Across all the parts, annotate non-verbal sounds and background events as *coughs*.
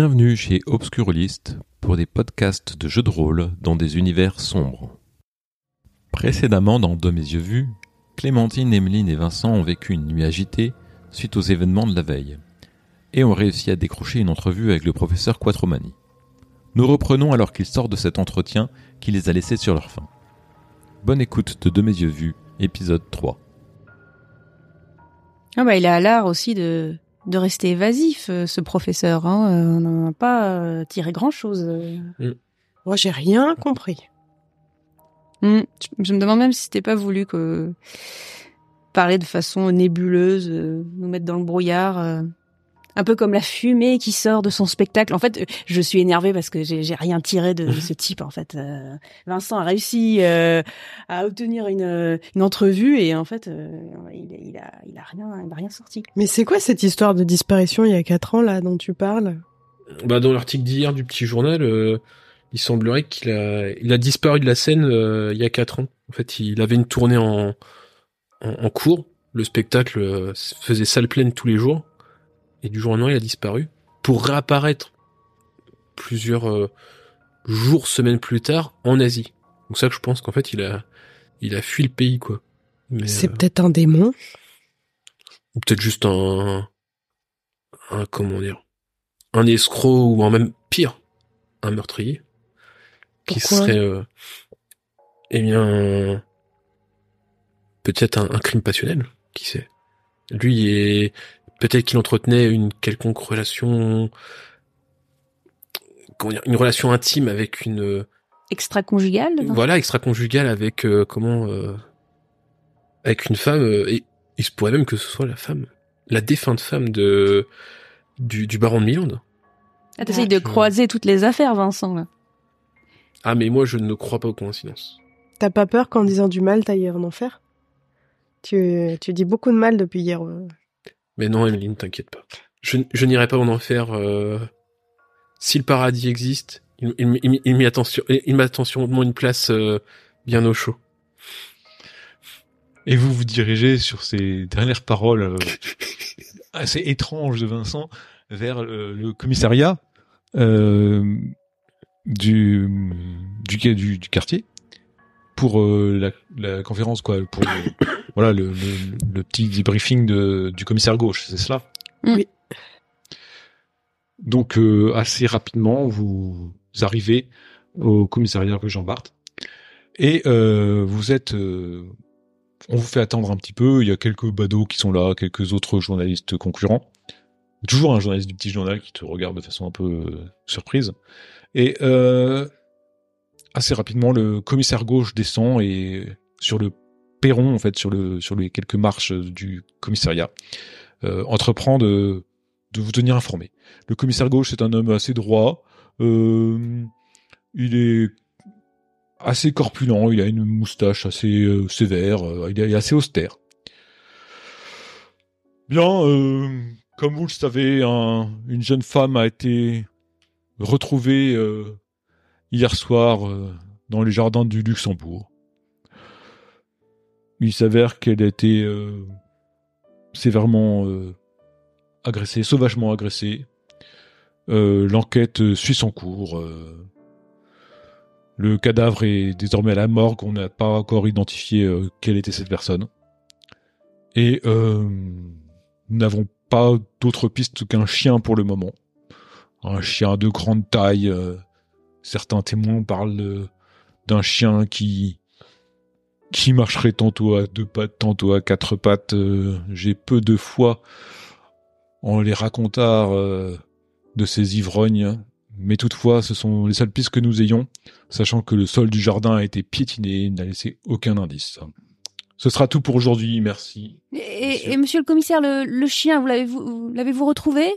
Bienvenue chez Obscurlist pour des podcasts de jeux de rôle dans des univers sombres. Précédemment dans De mes yeux vus, Clémentine, Emeline et Vincent ont vécu une nuit agitée suite aux événements de la veille et ont réussi à décrocher une entrevue avec le professeur Quattromani. Nous reprenons alors qu'ils sortent de cet entretien qui les a laissés sur leur faim. Bonne écoute de De mes yeux vus, épisode 3. Ah bah il a aussi de de rester évasif, euh, ce professeur. Hein. Euh, On n'en a pas euh, tiré grand-chose. euh. Moi, j'ai rien compris. Hmm. Je- Je me demande même si c'était pas voulu que parler de façon nébuleuse, nous mettre dans le brouillard, euh, un peu comme la fumée qui sort de son spectacle. En fait, euh, je suis énervée parce que j'ai rien tiré de ce *laughs* type. En fait, Euh, Vincent a réussi euh, à obtenir une, une entrevue et en fait, euh, il, il a il a rien il a rien sorti. Mais c'est quoi cette histoire de disparition il y a quatre ans, là, dont tu parles? Bah, dans l'article d'hier du petit journal, euh, il semblerait qu'il a, il a disparu de la scène euh, il y a quatre ans. En fait, il avait une tournée en, en, en cours. Le spectacle faisait salle pleine tous les jours. Et du jour au lendemain, il a disparu. Pour réapparaître plusieurs euh, jours, semaines plus tard, en Asie. Donc ça que je pense qu'en fait, il a, il a fui le pays, quoi. Mais, C'est euh, peut-être un démon. ou peut-être juste un, un comment dire, un escroc ou un même pire, un meurtrier, qui Pourquoi? serait, euh, eh bien, peut-être un, un crime passionnel, qui sait? Lui est peut-être qu'il entretenait une quelconque relation, comment dire, une relation intime avec une, Extra-conjugal non? voilà, extra-conjugale avec euh, comment, euh, avec une femme, euh, et il se pourrait même que ce soit la femme, la défunte femme de du, du baron de Milan. Ah, T'essayes de croiser toutes les affaires, Vincent. Là. Ah mais moi je ne crois pas aux coïncidences. T'as pas peur qu'en disant du mal, t'ailles en enfer? Tu, tu dis beaucoup de mal depuis hier. Mais non, Emeline, t'inquiète pas. Je, je n'irai pas en enfer. euh, si le paradis existe, il, il, il, attentionnement une place euh, bien au chaud. Et vous vous dirigez sur ces dernières paroles euh, *laughs* assez étranges de Vincent vers le, le commissariat du, du, du, du quartier pour la, la conférence quoi pour *coughs* voilà le, le, le petit débriefing de, du commissaire gauche c'est cela? Oui. donc euh, assez rapidement vous arrivez au commissariat rue Jean Bart et euh, vous êtes euh, on vous fait attendre un petit peu. Il y a quelques badauds qui sont là, quelques autres journalistes concurrents. Toujours un journaliste du petit journal qui te regarde de façon un peu euh, surprise. Et euh, assez rapidement, le commissaire gauche descend et sur le perron, en fait, sur le sur les quelques marches du commissariat, euh, entreprend de vous tenir informé. Le commissaire gauche c'est un homme assez droit. Euh, il est assez corpulent, il a une moustache assez euh, sévère, il est assez austère. Bien, comme vous le savez, un- une jeune femme a été retrouvée hier soir dans les jardins du Luxembourg. Il s'avère qu'elle a été euh, sévèrement euh, agressée, sauvagement agressée. Euh, L'enquête suit son cours. le cadavre est désormais à la morgue. On n'a pas encore identifié quelle était cette personne. Et nous n'avons pas d'autre piste qu'un chien pour le moment. Un chien de grande taille. certains témoins parlent d'un chien qui qui marcherait tantôt à deux pattes, tantôt à quatre pattes. euh, J'ai peu de foi en les racontars euh, de ces ivrognes. Mais toutefois, ce sont les seules pistes que nous ayons sachant que le sol du jardin a été piétiné et n'a laissé aucun indice. Ce sera tout pour aujourd'hui, merci. Et, Monsieur. et monsieur le commissaire, le, le chien, vous l'avez-vous retrouvé?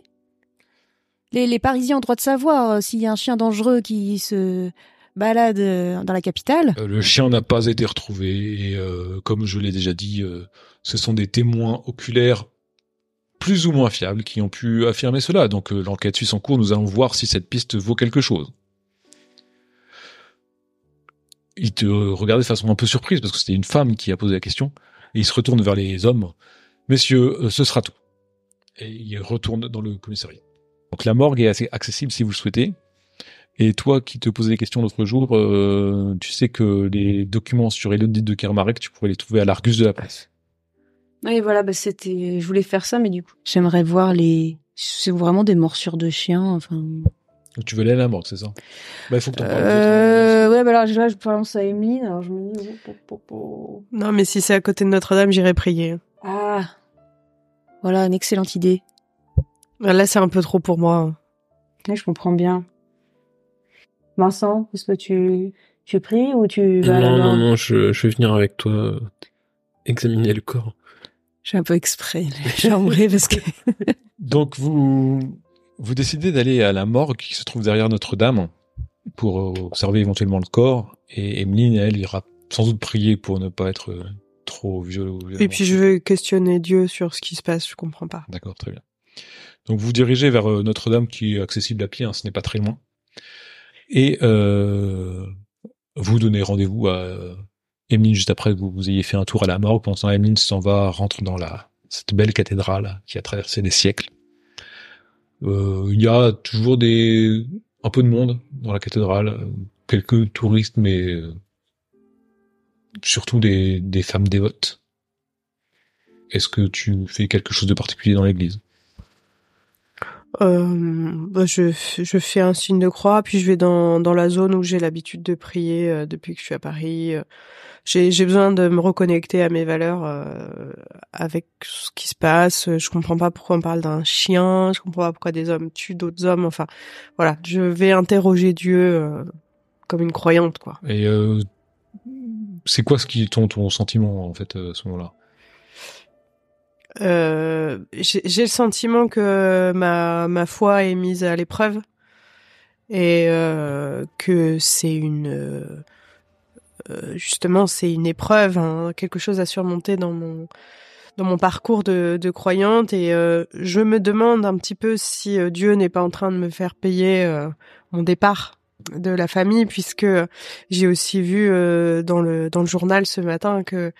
Les, les Parisiens ont droit de savoir euh, s'il y a un chien dangereux qui se balade euh, dans la capitale. Euh, le chien n'a pas été retrouvé et euh, comme je l'ai déjà dit, ce sont des témoins oculaires plus ou moins fiables qui ont pu affirmer cela. Donc l'enquête suit son cours, nous allons voir si cette piste vaut quelque chose. Il te regardait de façon un peu surprise parce que c'était une femme qui a posé la question et il se retourne vers les hommes. Messieurs, ce sera tout. Et il retourne dans le commissariat. Donc la morgue est assez accessible si vous le souhaitez. Et toi qui te posais des questions l'autre jour, euh, tu sais que les documents sur Elodie de Kermarek, tu pourrais les trouver à l'Argus de la presse. Oui, voilà, bah c'était. Je voulais faire ça, mais du coup, j'aimerais voir les. C'est vraiment des morsures de chiens. Enfin. Donc tu veux aller à la morgue, c'est ça? Bah il faut que t'en parles. Euh... Ouais, bah alors là, je pense à Emeline. Alors je me dis. oh, oh, oh. Non, mais si c'est à côté de Notre-Dame, j'irai prier. Ah. Voilà, une excellente idée. Là, c'est un peu trop pour moi. Ouais, je comprends bien. Vincent, est-ce que tu tu pries ou tu vas à la Non, non, non, je, je vais venir avec toi euh, examiner le corps. J'ai un peu exprès chambré parce que. *laughs* Donc vous vous décidez d'aller à la morgue qui se trouve derrière Notre-Dame pour euh, observer éventuellement le corps et Emeline elle ira sans doute prier pour ne pas être euh, trop violent. Et puis je vais questionner Dieu sur ce qui se passe, je comprends pas. D'accord, très bien. Donc vous vous dirigez vers Notre-Dame qui est accessible à pied, hein, ce n'est pas très loin. Et euh, vous donnez rendez-vous à euh, Emeline juste après que vous, ayez fait un tour à la morgue. Pendant Emeline s'en va, rentre dans la cette belle cathédrale qui a traversé les siècles. Euh, Il y a toujours des un peu de monde dans la cathédrale, quelques touristes, mais surtout des, des femmes dévotes. Est-ce que tu fais quelque chose de particulier dans l'église? Euh, bah, je, je fais un signe de croix, puis je vais dans, dans la zone où j'ai l'habitude de prier euh, depuis que je suis à Paris. Euh, J'ai j'ai besoin de me reconnecter à mes valeurs euh, avec ce qui se passe. Je comprends pas pourquoi on parle d'un chien. Je comprends pas pourquoi des hommes tuent d'autres hommes. Enfin, voilà, je vais interroger Dieu euh, comme une croyante, quoi. Et c'est quoi ce qui ton ton sentiment en fait à ce moment-là? Euh, j'ai le sentiment que ma, ma foi est mise à l'épreuve et euh, que c'est une euh, justement c'est une épreuve, hein, quelque chose à surmonter dans mon dans mon parcours de, de croyante et euh, je me demande un petit peu si euh, Dieu n'est pas en train de me faire payer mon départ de la famille puisque j'ai aussi vu euh, dans le dans le journal ce matin que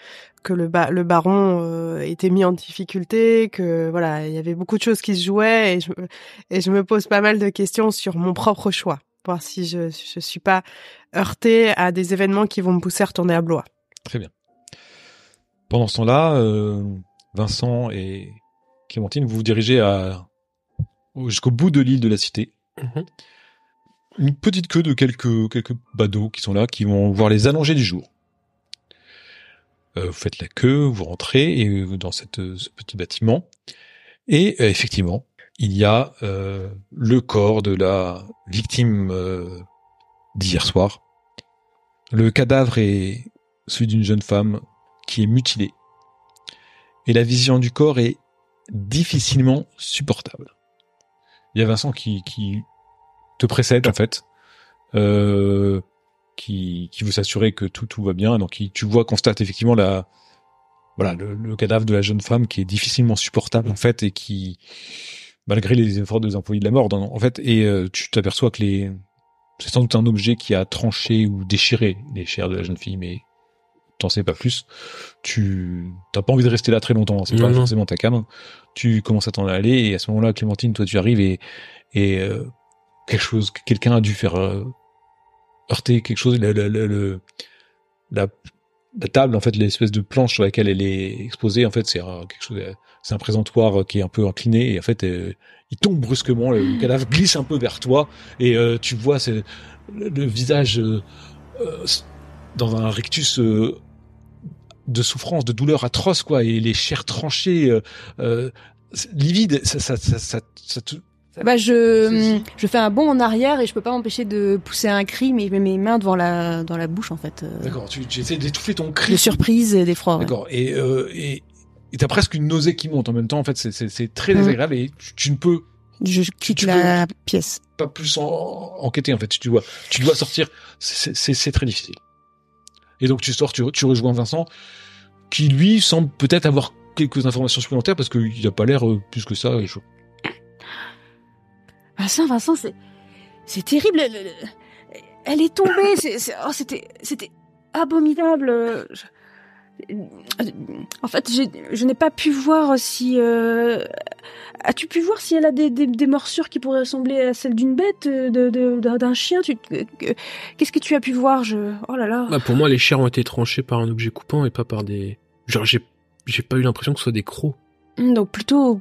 que le, ba- le baron euh, était mis en difficulté, que voilà, il y avait beaucoup de choses qui se jouaient et je, et je me pose pas mal de questions sur mon propre choix, voir si je je suis pas heurtée à des événements qui vont me pousser à retourner à Blois. Très bien. Pendant ce temps-là, euh, Vincent et Clémentine, vous vous dirigez à au- jusqu'au bout de l'île de la Cité. Mhm. Une petite queue de quelques quelques badauds qui sont là, qui vont voir les allongés du jour. Euh, vous faites la queue, vous rentrez et euh, dans cette, euh, ce petit bâtiment. Et effectivement, il y a le corps de la victime d'hier soir. Le cadavre est celui d'une jeune femme qui est mutilée. Et la vision du corps est difficilement supportable. Il y a Vincent qui te précède en fait, euh, qui, qui veut s'assurer que tout, tout va bien. Donc il- tu vois, constate effectivement la, voilà, le, le cadavre de la jeune femme qui est difficilement supportable en fait et qui, malgré les efforts des employés de la mort, en fait, et euh, tu t'aperçois que les, c'est sans doute un objet qui a tranché ou déchiré les chairs de la jeune fille, mais t'en sais pas plus. Tu t'as pas envie de rester là très longtemps, c'est Non, pas forcément ta cam. Tu commences à t'en aller et à ce moment-là, Clémentine, toi tu arrives et et euh, quelque chose, quelqu'un a dû faire euh, heurter quelque chose. La, la table, en fait, l'espèce de planche sur laquelle elle est exposée, en fait, c'est quelque chose, c'est un présentoir qui est un peu incliné et en fait, euh, il tombe brusquement, le cadavre glisse un peu vers toi et euh, tu vois le, visage euh, euh, dans un rictus euh, de souffrance, de douleur atroce, quoi, et les chairs tranchées, euh, euh, livides, ça, ça, ça, ça, Bah je je fais un bond en arrière et je peux pas m'empêcher de pousser un cri, mais je mets mes mains devant la dans la bouche en fait. euh, D'accord, tu, tu essaies d'étouffer ton de cri. surprise et d'effroi. ouais. D'accord, et, euh, et, et t'as presque une nausée qui monte en même temps, en fait, c'est, très Mhm. désagréable et tu, tu ne peux Je quitte tu la pièce. pas plus en, enquêter, en fait, tu dois, tu dois sortir, c'est, très difficile. Et donc tu sors, tu, tu rejoins Vincent, qui lui semble peut-être avoir quelques informations supplémentaires parce qu'il a pas l'air euh, plus que ça. chaud. Vincent, Vincent, c'est c'est terrible. Elle, elle- elle est tombée. c'est- oh, c'était c'était abominable. Je- En fait, je n'ai pas pu voir si. euh, As-tu pu voir si elle a des, des, des morsures qui pourraient ressembler à celles d'une bête, de- de- d'un chien tu... Qu'est-ce que tu as pu voir je... Oh là là. Bah, pour moi, les chairs ont été tranchées par un objet coupant et pas par des. Genre, j'ai j'ai pas eu l'impression que ce soit des crocs. Hmm, Donc plutôt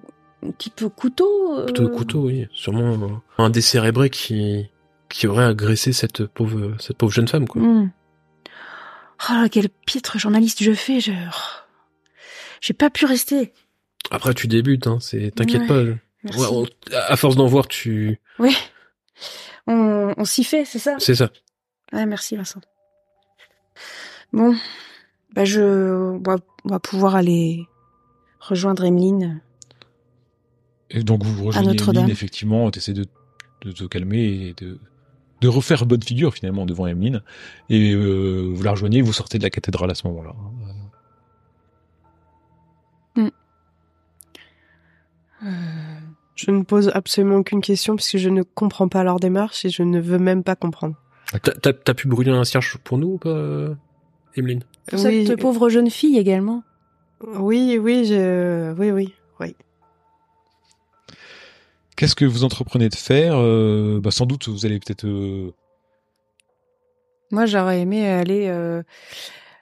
type couteau. euh, Plutôt couteau, oui. Sûrement un décérébré qui qui aurait agressé cette pauvre cette pauvre jeune femme, quoi. hmm. Oh quel piètre journaliste je fais. Je... J'ai pas pu rester. Après, tu débutes, hein. C'est t'inquiète Ouais, pas. Merci. Ouais, on- à force d'en voir, tu. Oui. On, on s'y fait, c'est ça? C'est ça. Ouais, merci Vincent. Bon, bah je, on va pouvoir aller rejoindre Emeline. Et donc vous rejoignez. Emeline, effectivement, t'essaies de, de te calmer et de, de refaire bonne figure finalement devant Emeline. Et euh, vous la rejoignez, vous sortez de la cathédrale à ce moment-là. Je ne pose absolument aucune question puisque je ne comprends pas leur démarche et je ne veux même pas comprendre. T'as- pu brûler un cierge pour nous ou pas, euh, Emeline? Pour cette pauvre jeune fille également. oui, oui, je, oui, oui, oui. Qu'est-ce que vous entreprenez de faire Euh, bah, Sans doute, vous allez peut-être... euh, Moi, j'aurais aimé aller euh,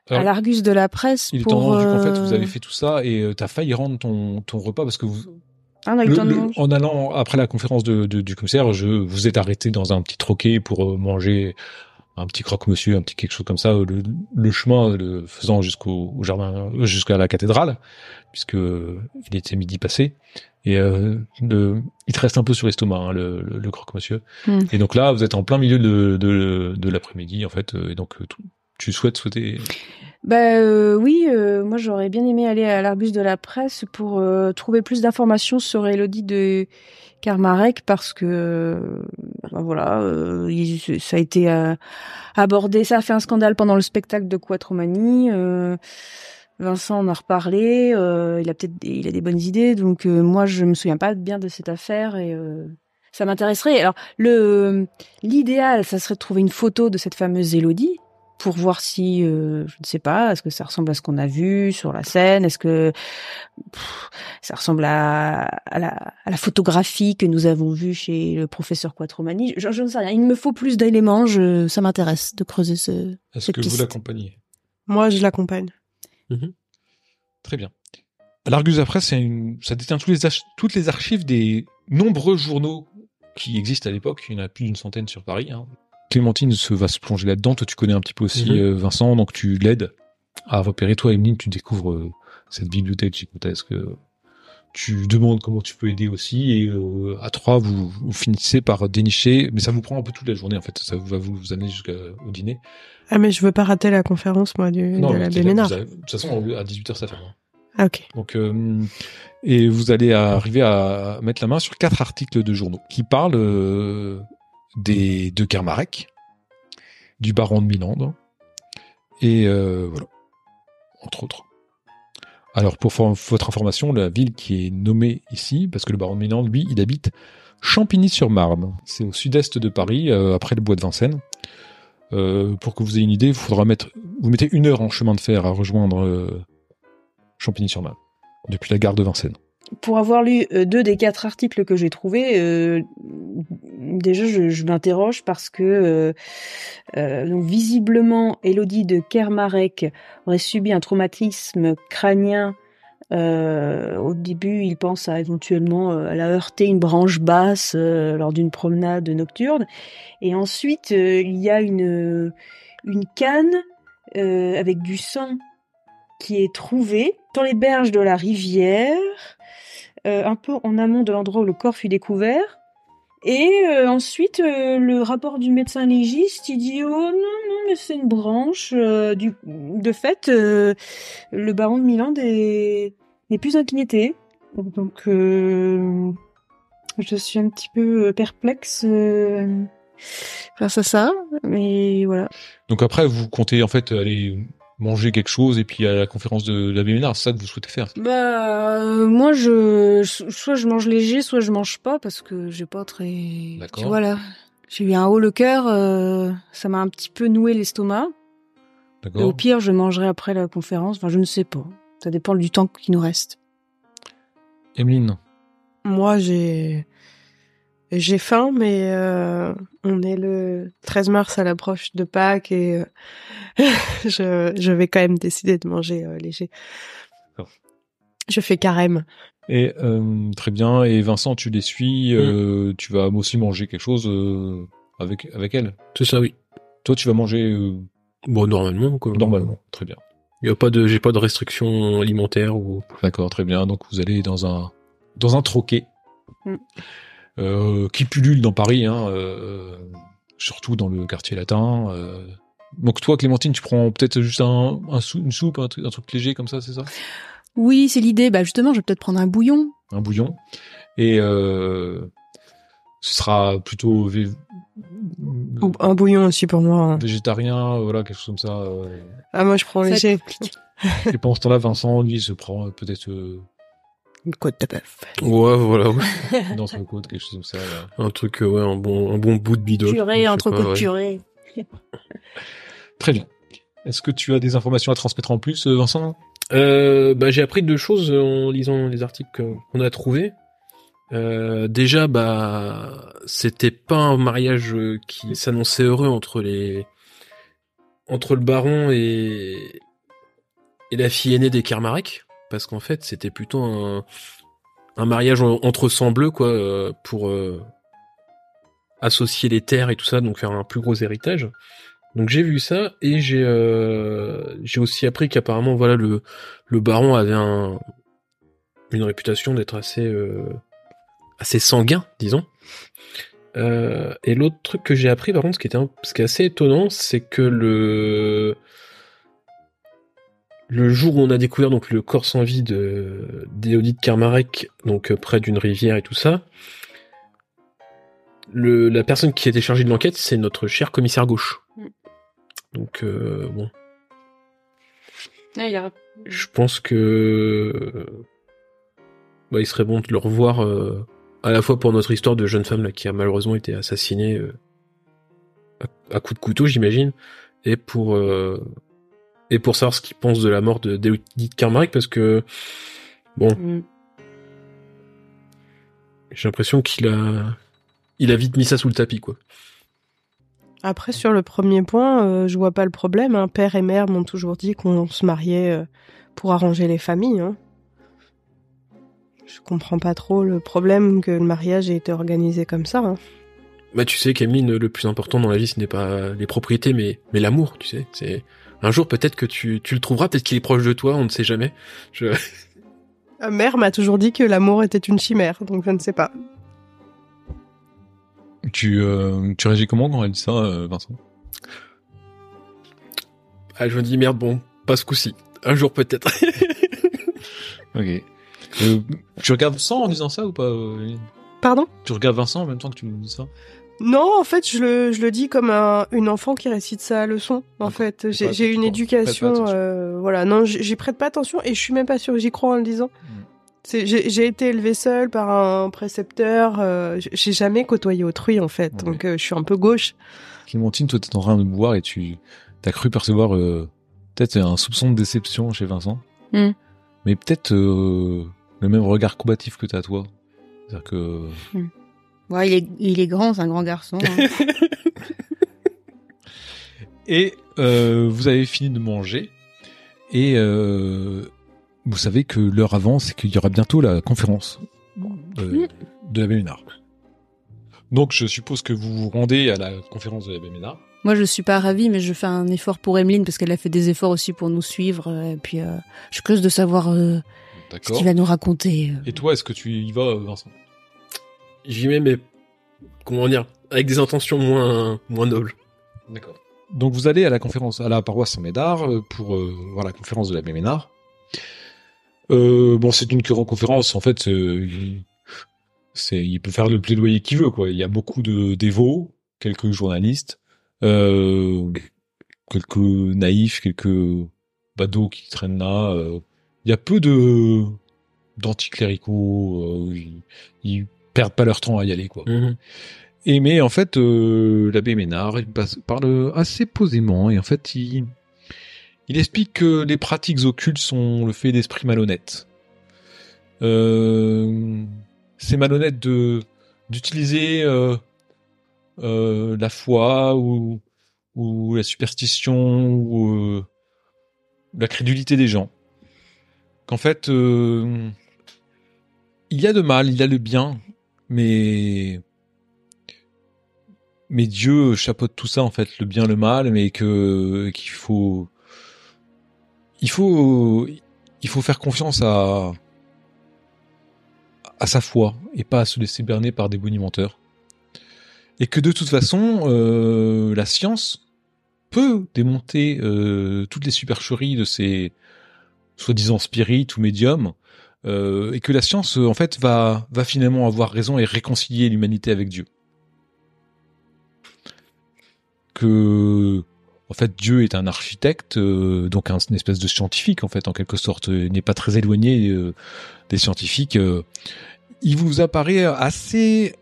à l'Argus de la presse Il est temps rendu qu'en fait, vous avez fait tout ça et euh, t'as failli rendre ton, ton repas parce que vous, Ah, Le- en allant après la conférence de, de- du commissaire, je vous êtes arrêté dans un petit troquet pour manger un petit croque-monsieur, un petit quelque chose comme ça, le, le chemin le faisant jusqu'au au jardin, jusqu'à la cathédrale, puisque il était midi passé. Et euh, le, il te reste un peu sur l'estomac, hein, le, le, le croque-monsieur. Hmm. Et donc là, vous êtes en plein milieu de, de, de l'après-midi, en fait, euh, et donc euh, tu souhaites souhaiter. Bah euh, oui, euh, moi j'aurais bien aimé aller à l'Argus de la presse pour euh, trouver plus d'informations sur Elodie de Karmarek parce que bah, voilà, il- ça a été abordé, ça a fait un scandale pendant le spectacle de Quattromanie. Vincent en a reparlé, euh, il a peut-être il a des bonnes idées, donc euh, moi je me souviens pas bien de cette affaire et euh, ça m'intéresserait. Alors le l'idéal, ça serait de trouver une photo de cette fameuse Elodie pour voir si, euh, je ne sais pas, est-ce que ça ressemble à ce qu'on a vu sur la scène, est-ce que pff, ça ressemble à, à, la, à la photographie que nous avons vue chez le professeur Quattromani. Je, je ne sais rien. Il me faut plus d'éléments. Je, ça m'intéresse de creuser ce. Est-ce que vous l'accompagnez? Moi, je l'accompagne. Très bien. L'Argus après, une, ça détient tous les ach- toutes les archives des nombreux journaux qui existent à l'époque. Il y en a plus d'une centaine sur Paris. hein. Clémentine se va se plonger là-dedans. Toi, tu connais un petit peu aussi Mhm. euh, Vincent, donc tu l'aides à repérer. Toi, Emeline, tu découvres euh, cette bibliothèque gigantesque. Tu demandes comment tu peux aider aussi, et euh, à trois, vous, vous finissez par dénicher. Mais ça vous prend un peu toute la journée, en fait. Ça va vous, vous amener jusqu'au dîner. Ah, mais je veux pas rater la conférence, moi, du, de mais la Béménard. De toute façon, à 18h, ça ferme. hein. Ah, ok. Donc, euh, et vous allez arriver à mettre la main sur quatre articles de journaux qui parlent euh, des de Kermarek, du baron de Milande, et euh, voilà, entre autres. Alors, pour votre information, la ville qui est nommée ici, parce que le baron de Milande, lui, il habite Champigny-sur-Marne. C'est au sud-est de Paris, euh, après le bois de Vincennes. Euh, pour que vous ayez une idée, vous mettez une heure en chemin de fer à rejoindre euh, Champigny-sur-Marne, depuis la gare de Vincennes. Pour avoir lu euh, deux des quatre articles que j'ai trouvés, euh, déjà je, m'interroge parce que euh, euh, visiblement Elodie de Kermarek aurait subi un traumatisme crânien. Euh, au début, il pense à éventuellement, euh, elle a heurté une branche basse euh, lors d'une promenade nocturne, et ensuite euh, il y a une une canne euh, avec du sang qui est trouvée dans les berges de la rivière, euh, un peu en amont de l'endroit où le corps fut découvert. Et euh, ensuite, euh, le rapport du médecin légiste, il dit oh non non mais c'est une branche. du de fait, le baron de Milan est- n'est plus inquiété. Donc je suis un petit peu perplexe face à ça, mais voilà. Donc après, vous comptez en fait aller manger quelque chose et puis à la conférence de la Béménard, c'est ça que vous souhaitez faire? Bah euh, moi je soit je mange léger, soit je mange pas parce que j'ai pas très. D'accord. Tu vois là, j'ai eu un haut le cœur, euh, ça m'a un petit peu noué l'estomac. Et au D'accord. pire, je mangerai après la conférence. Enfin, je ne sais pas. Ça dépend du temps qui nous reste. Emeline? Moi, j'ai j'ai faim, mais euh, on est le 13 mars à l'approche de Pâques et euh, *laughs* je, je vais quand même décider de manger euh, léger. Je fais carême. Et euh, très bien. Et Vincent, tu les suis. euh, Tu vas aussi manger quelque chose euh, avec avec elle? C'est ça, oui. Toi, tu vas manger euh, Bon, normalement, quoi. normalement. Très bien. Il y a pas de, j'ai pas de restrictions alimentaires ou. D'accord, très bien. Donc vous allez dans un dans un troquet Mm. Euh, qui pullule dans Paris, hein, euh, surtout dans le quartier latin. euh. Donc toi, Clémentine, tu prends peut-être juste un, un sou- une soupe, un truc, un truc léger comme ça, c'est ça? Oui, c'est l'idée. Bah, justement, je vais peut-être prendre un bouillon. Un bouillon. Et euh, ce sera plutôt Un bouillon aussi pour moi. hein. végétarien, voilà, quelque chose comme ça. euh. Ah, moi, je prends léger. Et pendant ce temps-là, Vincent, lui, se prend peut-être euh, Une côte de bœuf. Ouais, voilà, ouais. *laughs* dans son côte, quelque chose comme ça. là. Un truc, euh, ouais, un bon, un bon bout de bidon. Purée, Je sais entre pas, côtes ouais. purée. *laughs* Très bien. Est-ce que tu as des informations à transmettre en plus, euh, Vincent? Euh, bah, j'ai appris deux choses en lisant les articles qu'on a trouvés. Euh, déjà, bah, c'était pas un mariage qui s'annonçait heureux entre les, entre le baron et, et la fille aînée des Kermarek, parce qu'en fait, c'était plutôt un, mariage en- entre sang bleu, quoi, euh, pour euh, associer les terres et tout ça, donc faire un plus gros héritage. Donc j'ai vu ça et j'ai euh, aussi appris qu'apparemment voilà le baron avait un une réputation d'être assez assez sanguin disons. Et l'autre truc que j'ai appris par contre qui était ce qui est assez étonnant c'est que le le jour où on a découvert donc le corps sans vie de d'Éodie Kermarek donc euh, près d'une rivière et tout ça le, la personne qui était chargée de l'enquête, c'est notre cher commissaire gauche. Mm. Donc euh, bon, il a- je pense que bah, il serait bon de le revoir euh, à la fois pour notre histoire de jeune femme là, qui a malheureusement été assassinée euh, à, à coups de couteau, j'imagine, et pour euh, et pour savoir ce qu'il pense de la mort de d'Edith Kermarek parce que bon, Mm. j'ai l'impression qu'il a il a vite mis ça sous le tapis quoi. Après, sur le premier point, euh, je vois pas le problème. hein. Père et mère m'ont toujours dit qu'on se mariait euh, pour arranger les familles. hein. Je comprends pas trop le problème que le mariage ait été organisé comme ça. hein. Bah tu sais Cameline, le plus important dans la vie ce n'est pas les propriétés mais mais l'amour, tu sais. C'est un jour peut-être que tu tu le trouveras, peut-être qu'il est proche de toi, on ne sait jamais. Je... *laughs* Euh, Mère m'a toujours dit que l'amour était une chimère, donc je ne sais pas. tu, euh, tu réagis comment quand elle dit ça, euh, Vincent? Ah je me dis merde bon, pas ce coup-ci. Un jour peut-être. *laughs* Ok. Euh, tu regardes Vincent en disant ça ou pas Pardon? Tu regardes Vincent en même temps que tu me dis ça? Non, en fait, je le, je le dis comme un, une enfant qui récite sa leçon. En fait, j'ai une éducation, euh, voilà. Non, j'y prête pas attention et je suis même pas sûre que j'y crois en le disant. Mm. C'est- J'ai été élevée seule par un précepteur. euh, j'ai jamais côtoyé autrui en fait, Ouais. donc euh, je suis un peu gauche. Clémentine, toi, t'es en train de me voir et tu as cru percevoir euh, peut-être un soupçon de déception chez Vincent. Hmm. Mais peut-être euh, le même regard combatif que t'as toi. C'est-à-dire que... Ouais, il est, il est grand, c'est un grand garçon. hein. *laughs* Et euh, vous avez fini de manger et euh, vous savez que l'heure avance et qu'il y aura bientôt la conférence euh, de la Béménard. Donc je suppose que vous vous rendez à la conférence de la Béménard. Moi, je suis pas ravie, mais je fais un effort pour Emeline parce qu'elle a fait des efforts aussi pour nous suivre. euh, Et puis, euh, je suis curieuse de savoir euh, ce D'accord. qu'il va nous raconter. Et toi, est-ce que tu y vas, Vincent? J'y mets mais comment dire, avec des intentions moins moins nobles. D'accord. Donc vous allez à la conférence, à la paroisse Saint-Médard euh, pour euh, voir la conférence de la Béménard. Euh, bon, c'est une conférence, en fait, euh, il, c'est, il peut faire le plaidoyer qu'il veut, quoi. Il y a beaucoup de dévots, quelques journalistes, euh, quelques naïfs, quelques badauds qui traînent là. euh. Il y a peu de d'anticléricaux, euh, ils, ils perdent pas leur temps à y aller, quoi. Et mais en fait, euh, l'abbé Ménard, il passe- parle assez posément et en fait, il, il explique que les pratiques occultes sont le fait d'esprits malhonnêtes. Euh, c'est malhonnête de d'utiliser euh, euh, la foi ou, ou la superstition ou la crédulité des gens. Qu'en fait, il y a de mal, il y a le bien, mais mais Dieu chapeaute tout ça en fait, le bien, le mal, mais que qu'il faut il faut faire confiance à à sa foi et pas à se laisser berner par des bonimenteurs. Et que de toute façon, euh, la science peut démonter euh, toutes les supercheries de ces soi-disant spirites ou médiums, euh, et que la science, en fait, va, finalement avoir raison et réconcilier l'humanité avec Dieu. Que, en fait, Dieu est un architecte, euh, donc un, une espèce de scientifique, en fait, en quelque sorte, n'est pas très éloigné euh, des scientifiques. euh. il vous apparaît assez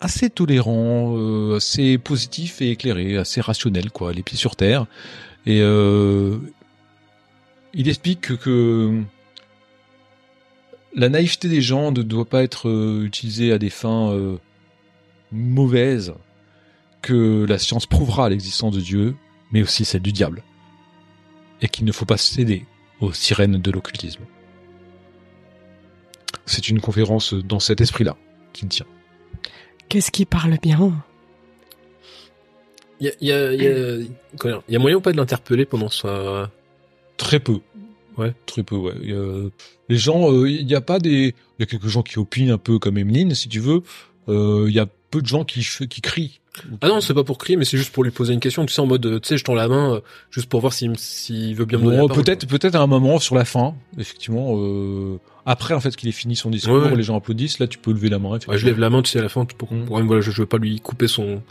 assez tolérant, euh, assez positif et éclairé, assez rationnel, quoi, les pieds sur terre. Et euh, il explique que, que la naïveté des gens ne doit pas être euh, utilisée à des fins euh, mauvaises, que la science prouvera l'existence de Dieu, mais aussi celle du diable, et qu'il ne faut pas céder aux sirènes de l'occultisme. C'est une conférence dans cet esprit-là qu'il tient. Qu'est-ce qui parle bien? Il y a, il y, a, il y, a, comment dire, il y a moyen ou pas de l'interpeller pendant sa... Très peu. Ouais. Très peu, ouais. A- les gens, euh, il n'y a pas des... Il y a quelques gens qui opinent un peu comme Emeline, si tu veux. Euh, Il y a peu de gens qui, qui crient. Ah non, c'est pas pour crier, mais c'est juste pour lui poser une question. Tu sais, en mode, euh, tu sais, je tends la main, euh, juste pour voir s'il s'il veut bien me donner Bon, peut-être, peut-être à un moment sur la fin, effectivement. Euh, après, en fait, qu'il ait fini son discours, Ouais, ouais. les gens applaudissent. Là, tu peux lever la main. Ouais, je lève la main, tu sais, à la fin, pour, Mm. pour- voilà, je, je veux pas lui couper son,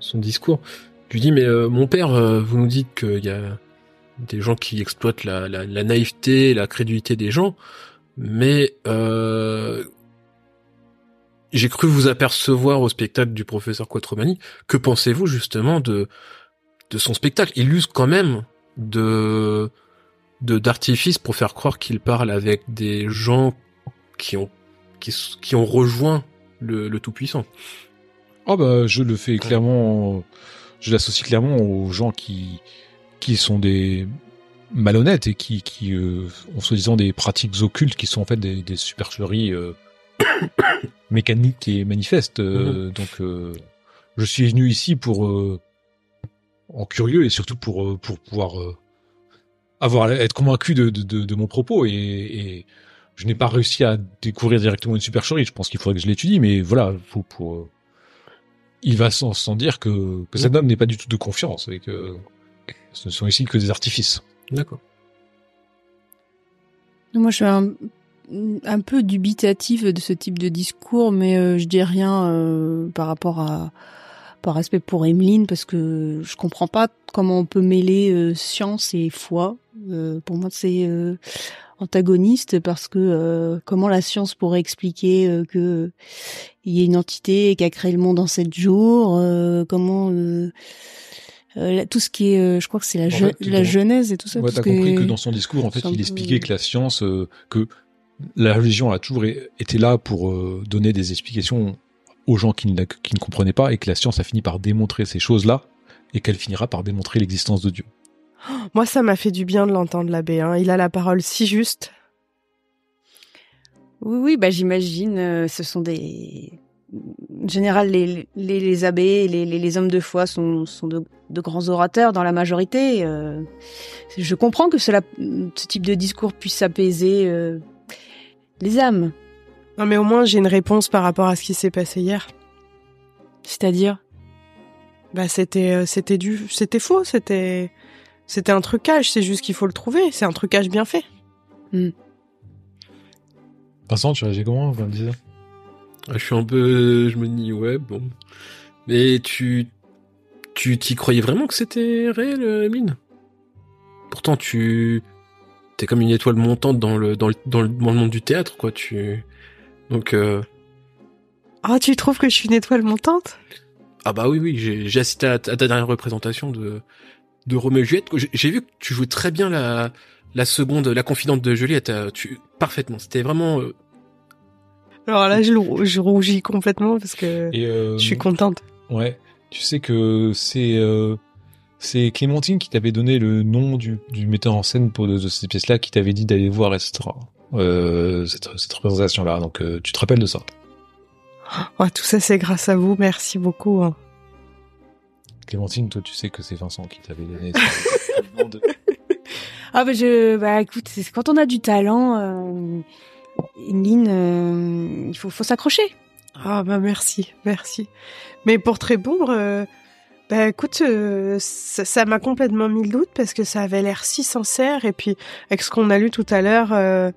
son, discours. Lui dis, mais euh, mon père, euh, vous nous dites qu'il y a des gens qui exploitent la, naïveté, la crédulité des gens, mais euh, j'ai cru vous apercevoir au spectacle du professeur Quattromani. Que pensez-vous justement de son spectacle? Il use quand même de d'artifice pour faire croire qu'il parle avec des gens qui ont qui, ont rejoint le, le tout puissant. Ah bah, je le fais clairement. Je l'associe clairement aux gens qui qui sont des malhonnêtes et qui qui euh, ont soi-disant des pratiques occultes qui sont en fait des, des supercheries euh, *coughs* mécaniques et manifestes. Euh, Donc, euh, je suis venu ici pour euh, en curieux et surtout pour pour pouvoir euh, avoir être convaincu de de, de, de mon propos et, et je n'ai pas réussi à découvrir directement une supercherie. Je pense qu'il faudrait que je l'étudie, mais voilà, faut pour euh, il va sans, sans dire que, que cet homme n'est pas du tout de confiance et que ce ne sont ici que des artifices. D'accord. Moi, je suis un, un peu dubitative de ce type de discours, mais euh, je dis rien euh, par rapport à par respect pour Emeline parce que je comprends pas comment on peut mêler euh, science et foi. Euh, pour moi, c'est euh, antagoniste parce que euh, comment la science pourrait expliquer euh, que il y a une entité qui a créé le monde en sept jours euh, Comment euh, tout ce qui est, euh, je crois que c'est la, En je- fait, la genèse et tout ça. Ouais, t'as ce qui compris que dans son discours, en fait, il expliquait que la science, euh, que la religion a toujours été là pour euh, donner des explications aux gens qui ne, qui ne comprenaient pas et que la science a fini par démontrer ces choses-là et qu'elle finira par démontrer l'existence de Dieu. *gasps* Moi, ça m'a fait du bien de l'entendre, l'abbé. Hein. Il a la parole si juste. Oui, oui, bah j'imagine. euh, ce sont des. En général, les, les, les abbés, les, les, les hommes de foi sont, sont de, de grands orateurs dans la majorité. euh. je comprends que cela, ce type de discours puisse apaiser euh, les âmes. Non, mais au moins, j'ai une réponse par rapport à ce qui s'est passé hier. C'est-à-dire? Bah, c'était, euh, c'était du, c'était faux, c'était, c'était un trucage. C'est juste qu'il faut le trouver. C'est un trucage bien fait. Vincent, tu réagis comment quand on disait ça Ah, Je suis un peu, je me dis ouais bon, mais tu tu t'y croyais vraiment que c'était réel, euh, Emeline Pourtant tu t'es comme une étoile montante dans le dans le dans le, dans le monde du théâtre quoi. Tu donc euh, Oh, tu trouves que je suis une étoile montante? Ah bah oui oui j'ai assisté à, ta à ta dernière représentation de de Roméo et Juliette. J'ai- vu que tu jouais très bien la la seconde, la confidente de Juliette. euh, Tu parfaitement. C'était vraiment. Alors là, je, je rougis complètement parce que Et euh, je suis contente. Ouais, tu sais que c'est euh, c'est Clémentine qui t'avait donné le nom du, du metteur en scène pour de, de cette pièce-là, qui t'avait dit d'aller voir etc. Euh, cette, cette représentation-là. Donc euh, tu te rappelles de ça? Oh, tout ça, c'est grâce à vous. Merci beaucoup. hein. Clémentine, toi, tu sais que c'est Vincent qui t'avait donné ce nom de- Ah bah je bah écoute, c'est quand on a du talent, euh, Emeline, euh, il faut faut s'accrocher. Ah bah merci, merci. Mais pour te répondre, euh, bah écoute, euh, ça m'a complètement mis le doute parce que ça avait l'air si sincère et puis avec ce qu'on a lu tout à l'heure euh,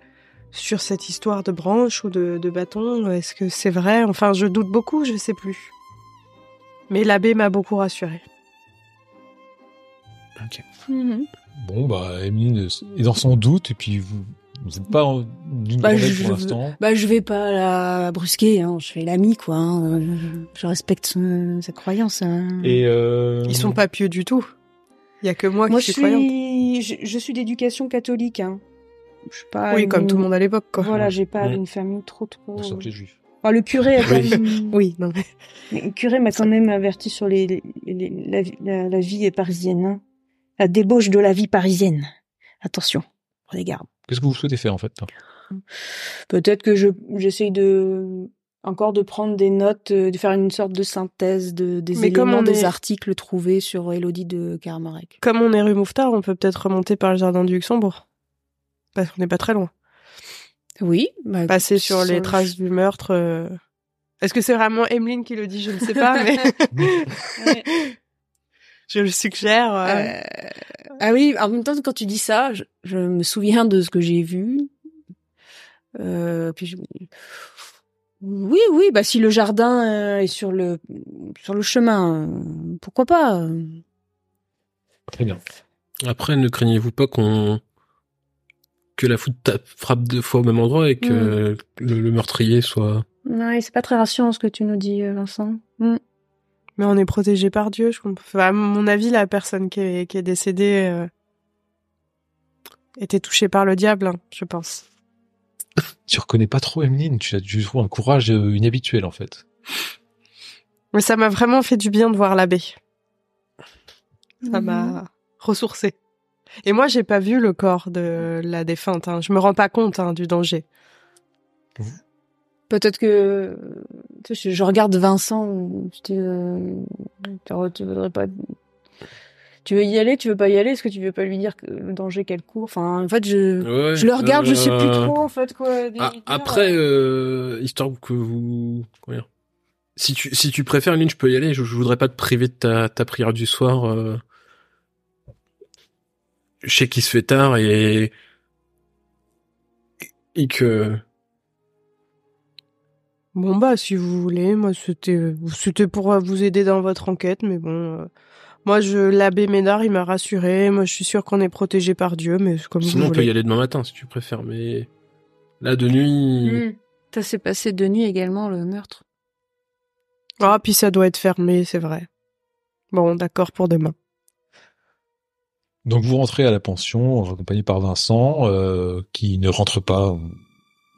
sur cette histoire de branche ou de, de bâton, est-ce que c'est vrai? Enfin, je doute beaucoup, je sais plus. Mais l'abbé m'a beaucoup rassuré. Bon, bah, Emeline est dans son doute, et puis vous vous n'êtes pas d'une Bah, je- pour l'instant. Bah je vais pas la brusquer, hein, je fais l'ami quoi. hein, Je, respecte son- sa croyance. hein. Et euh, Ils sont pas pieux du tout. Il y a que moi, Moi qui je suis croyante. je, je suis d'éducation catholique. Hein. Je suis pas. Oui, une- comme tout le monde à l'époque, quoi. Voilà, j'ai pas une famille trop trop. les juifs. Enfin, le curé a *laughs* quand Oui. même. Oui, non mais Mais Le curé m'a quand même averti sur les, les- les- la, vie- la, la vie parisienne, hein. la débauche de la vie parisienne. Attention, prenez garde. Qu'est-ce que vous souhaitez faire, en fait Peut-être que je j'essaye de encore de prendre des notes, euh, de faire une sorte de synthèse de des Mais comme éléments, on des est- articles trouvés sur Elodie de Carmarek. comme on est rue Mouffetard, on peut peut-être remonter par le jardin du Luxembourg. Parce qu'on n'est pas très loin. Oui, bah, Passer sur les traces du meurtre. euh, Est-ce que c'est vraiment Emeline qui le dit? Je ne sais pas, *laughs* mais *laughs* *laughs* Ouais. Je le suggère. euh, Euh, Ah oui, en même temps, quand tu dis ça, je, je me souviens de ce que j'ai vu. Euh, puis je- Oui, oui, bah si le jardin est sur le sur le chemin, pourquoi pas. Très bien. Après, ne craignez-vous pas qu'on que la foudre frappe deux fois au même endroit et que le, le meurtrier soit. Ouais, c'est pas très rassurant ce que tu nous dis, Vincent. Mm. Mais on est protégé par Dieu, je comprends. Enfin, à mon avis, la personne qui est, qui est décédée euh, était touchée par le diable, hein, je pense. *laughs* Tu reconnais pas trop Emeline, tu as du trouves un courage euh, inhabituel, en fait. Mais ça m'a vraiment fait du bien de voir l'abbé. Ça Mhm. m'a ressourcé. Et moi, j'ai pas vu le corps de la défunte. Hein. Je me rends pas compte hein, du danger. Peut-être que tu sais, je, regarde Vincent. Euh, tu, voudrais pas. Tu veux y aller Tu veux pas y aller Est-ce que tu veux pas lui dire que le danger qu'elle court? Enfin, en fait, je Ouais, je le regarde, je sais plus euh, trop en fait quoi. Ah, après, euh, histoire que vous, comment dire, si tu si tu préfères, Lynn, je peux y aller. Je, je voudrais pas te priver de ta, ta prière du soir. Euh... Je sais qu'il se fait tard et et que Bon bah, si vous voulez, moi c'était c'était pour euh, vous aider dans votre enquête, mais bon, euh, moi je l'abbé Ménard, il m'a rassuré. Moi, je suis sûre qu'on est protégé par Dieu, mais comme sinon vous on peut y aller demain matin si tu préfères. Mais là de nuit, Hmm. Ça s'est passé de nuit également le meurtre. Ah, puis ça doit être fermé, c'est vrai. Bon, d'accord pour demain. Donc vous rentrez à la pension, accompagné par Vincent, euh, qui ne rentre pas en-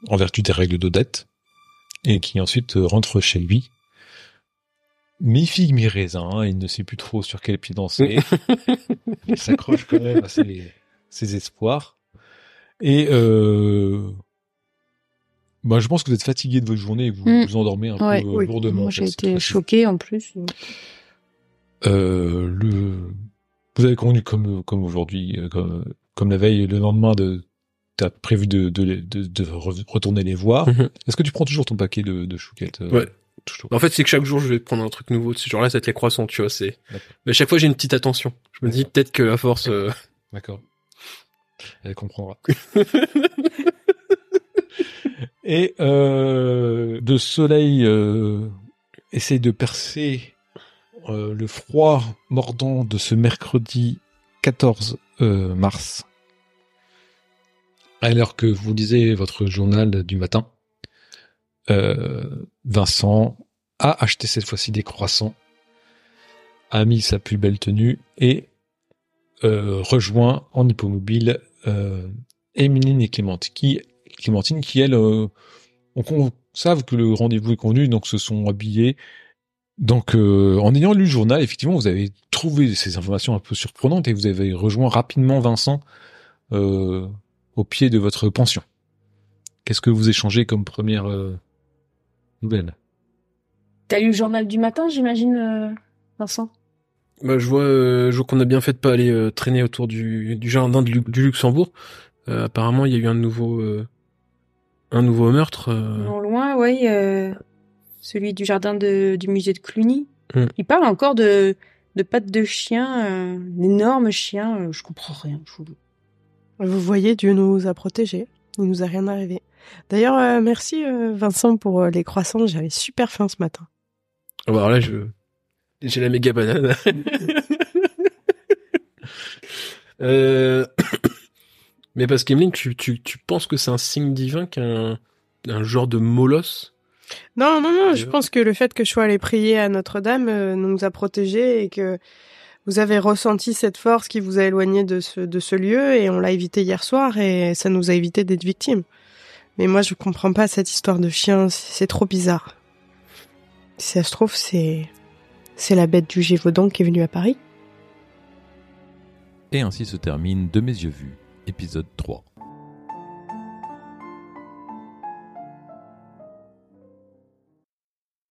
en vertu des règles d'Odette, et qui ensuite euh, rentre chez lui. Mi-figue, mi-raisin, il ne sait plus trop sur quel pied danser. *laughs* il s'accroche quand même à ses, ses espoirs. Et euh, bah, je pense que vous êtes fatigué de votre journée et que vous Mm. vous endormez un Ouais. peu euh, Oui. lourdement. Moi, j'ai été choquée en plus. Euh, le, vous avez convenu comme comme aujourd'hui, euh, comme, comme la veille, le lendemain de, t'as prévu de de, de, de re- retourner les voir. Mhm. Est-ce que tu prends toujours ton paquet de, de chouquettes euh, Ouais. toujours? En fait, c'est que chaque jour, je vais prendre un truc nouveau. Ce genre-là, c'est les croissants, tu vois. C'est. Mais à chaque fois, j'ai une petite attention. Je me dis peut-être que à force. euh, D'accord. Elle comprendra. *laughs* Et euh, de soleil euh, essaye de percer euh, le froid mordant de ce mercredi 14 euh, mars. Alors que vous lisez votre journal du matin, euh, Vincent a acheté cette fois-ci des croissants, a mis sa plus belle tenue et euh, rejoint en hippomobile euh, et Clémentine, qui, Clémentine, qui elles, euh, on, savent que le rendez-vous est convenu, donc se sont habillés. Donc, en ayant lu le journal, effectivement, vous avez trouvé ces informations un peu surprenantes et vous avez rejoint rapidement Vincent au pied de votre pension. Qu'est-ce que vous échangez comme première euh, nouvelle? T'as lu le journal du matin, j'imagine, euh, Vincent? Bah, je vois, euh, je vois qu'on a bien fait de pas aller euh, traîner autour du, du jardin du Luxembourg. Euh, apparemment, il y a eu un nouveau, euh, un nouveau meurtre. euh, Non loin, oui. euh, celui du jardin de, du musée de Cluny. Hmm. Il parle encore de, de pattes de chien, euh, d'énormes chiens. euh, je comprends rien. je vous- voyez, Dieu nous a protégés. Il nous a rien arrivé. D'ailleurs, euh, merci euh, Vincent pour euh, les croissants. J'avais super faim ce matin. Ah bah, Alors là, je, j'ai la méga banane. *laughs* *coughs* Mais parce qu'Emeline, tu, tu, tu penses que c'est un signe divin qu'un un genre de molosse? Non, non, non. Je pense que le fait que je sois allé prier à Notre-Dame nous a protégés et que vous avez ressenti cette force qui vous a éloigné de ce, de ce lieu et on l'a évité hier soir et ça nous a évité d'être victimes. Mais moi, je comprends pas cette histoire de chien. C'est trop bizarre. Si ça se trouve, c'est c'est la bête du Gévaudan qui est venue à Paris. Et ainsi se termine De mes yeux vus, épisode 3.